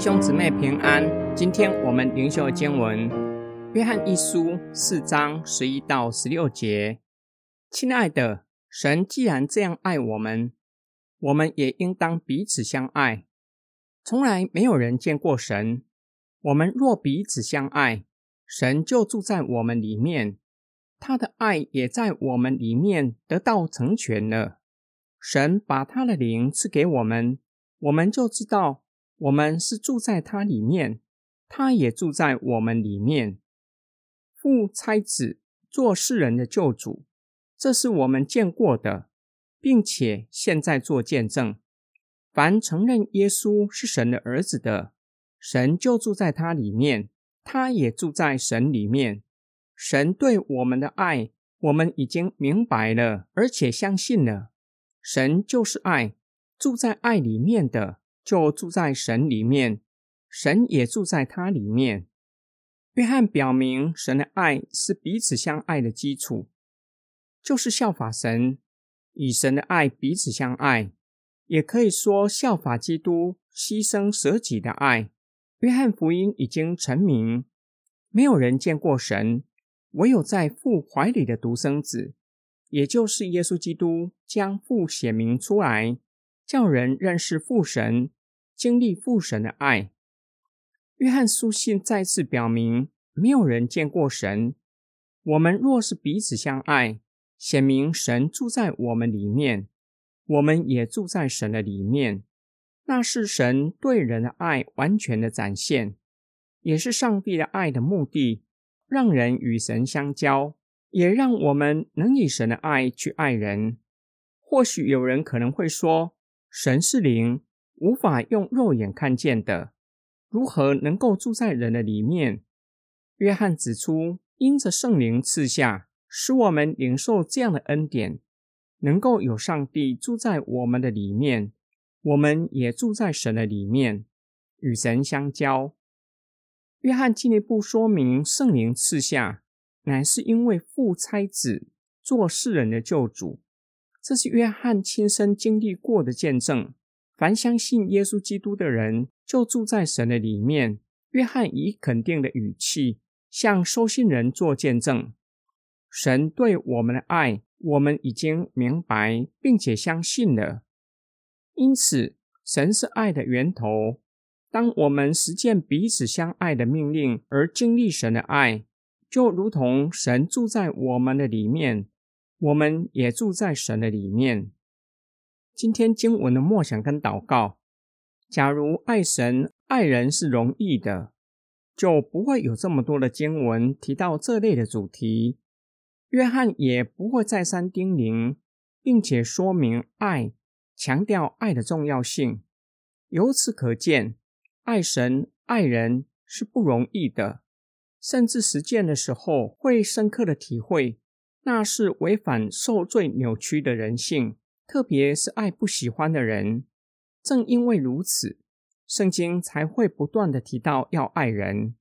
兄姊妹平安，今天我们灵修经文《约翰一书》四章十一到十六节。亲爱的，神既然这样爱我们，我们也应当彼此相爱。从来没有人见过神。我们若彼此相爱，神就住在我们里面，他的爱也在我们里面得到成全了。神把他的灵赐给我们，我们就知道我们是住在他里面，他也住在我们里面。父差子做世人的救主，这是我们见过的，并且现在做见证。凡承认耶稣是神的儿子的，神就住在他里面，他也住在神里面。神对我们的爱，我们已经明白了，而且相信了。神就是爱，住在爱里面的，就住在神里面，神也住在他里面。约翰表明，神的爱是彼此相爱的基础，就是效法神，以神的爱彼此相爱，也可以说效法基督牺牲舍己的爱。约翰福音已经成名，没有人见过神，唯有在父怀里的独生子。也就是耶稣基督将父显明出来，叫人认识父神，经历父神的爱。约翰书信再次表明，没有人见过神。我们若是彼此相爱，显明神住在我们里面，我们也住在神的里面。那是神对人的爱完全的展现，也是上帝的爱的目的，让人与神相交。也让我们能以神的爱去爱人。或许有人可能会说，神是灵，无法用肉眼看见的，如何能够住在人的里面？约翰指出，因着圣灵赐下，使我们领受这样的恩典，能够有上帝住在我们的里面，我们也住在神的里面，与神相交。约翰进一步说明，圣灵赐下。乃是因为父差子做世人的救主，这是约翰亲身经历过的见证。凡相信耶稣基督的人，就住在神的里面。约翰以肯定的语气向收信人做见证：神对我们的爱，我们已经明白并且相信了。因此，神是爱的源头。当我们实践彼此相爱的命令，而经历神的爱。就如同神住在我们的里面，我们也住在神的里面。今天经文的默想跟祷告，假如爱神爱人是容易的，就不会有这么多的经文提到这类的主题。约翰也不会再三叮咛，并且说明爱，强调爱的重要性。由此可见，爱神爱人是不容易的。甚至实践的时候，会深刻的体会，那是违反受罪扭曲的人性，特别是爱不喜欢的人。正因为如此，圣经才会不断的提到要爱人。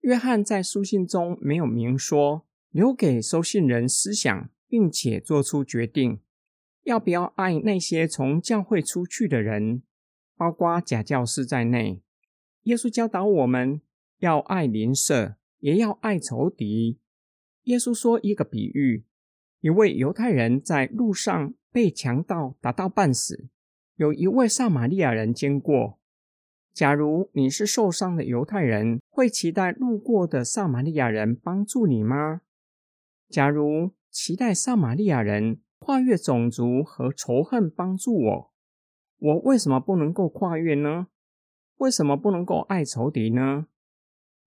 约翰在书信中没有明说，留给收信人思想，并且做出决定，要不要爱那些从教会出去的人，包括假教师在内。耶稣教导我们要爱邻舍。也要爱仇敌。耶稣说一个比喻：一位犹太人在路上被强盗打到半死，有一位撒玛利亚人经过。假如你是受伤的犹太人，会期待路过的撒玛利亚人帮助你吗？假如期待撒玛利亚人跨越种族和仇恨帮助我，我为什么不能够跨越呢？为什么不能够爱仇敌呢？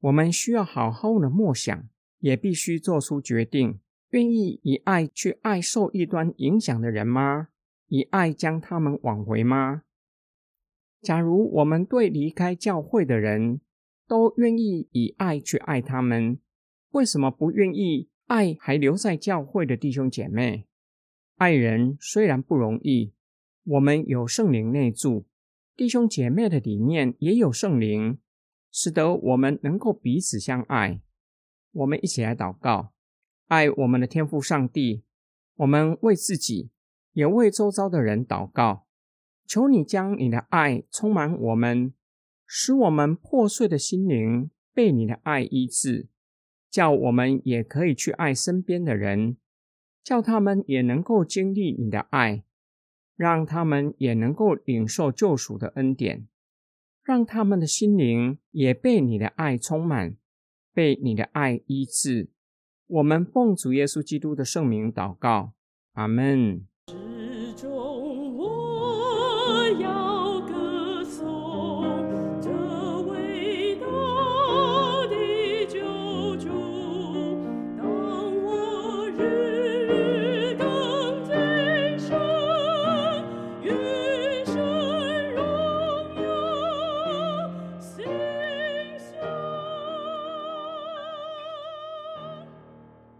我们需要好好的默想，也必须做出决定：愿意以爱去爱受异端影响的人吗？以爱将他们挽回吗？假如我们对离开教会的人都愿意以爱去爱他们，为什么不愿意爱还留在教会的弟兄姐妹？爱人虽然不容易，我们有圣灵内住，弟兄姐妹的里面也有圣灵。使得我们能够彼此相爱。我们一起来祷告，爱我们的天父上帝。我们为自己，也为周遭的人祷告。求你将你的爱充满我们，使我们破碎的心灵被你的爱医治，叫我们也可以去爱身边的人，叫他们也能够经历你的爱，让他们也能够领受救赎的恩典，让他们的心灵也被你的爱充满，被你的爱医治。我们奉主耶稣基督的圣名祷告，阿门。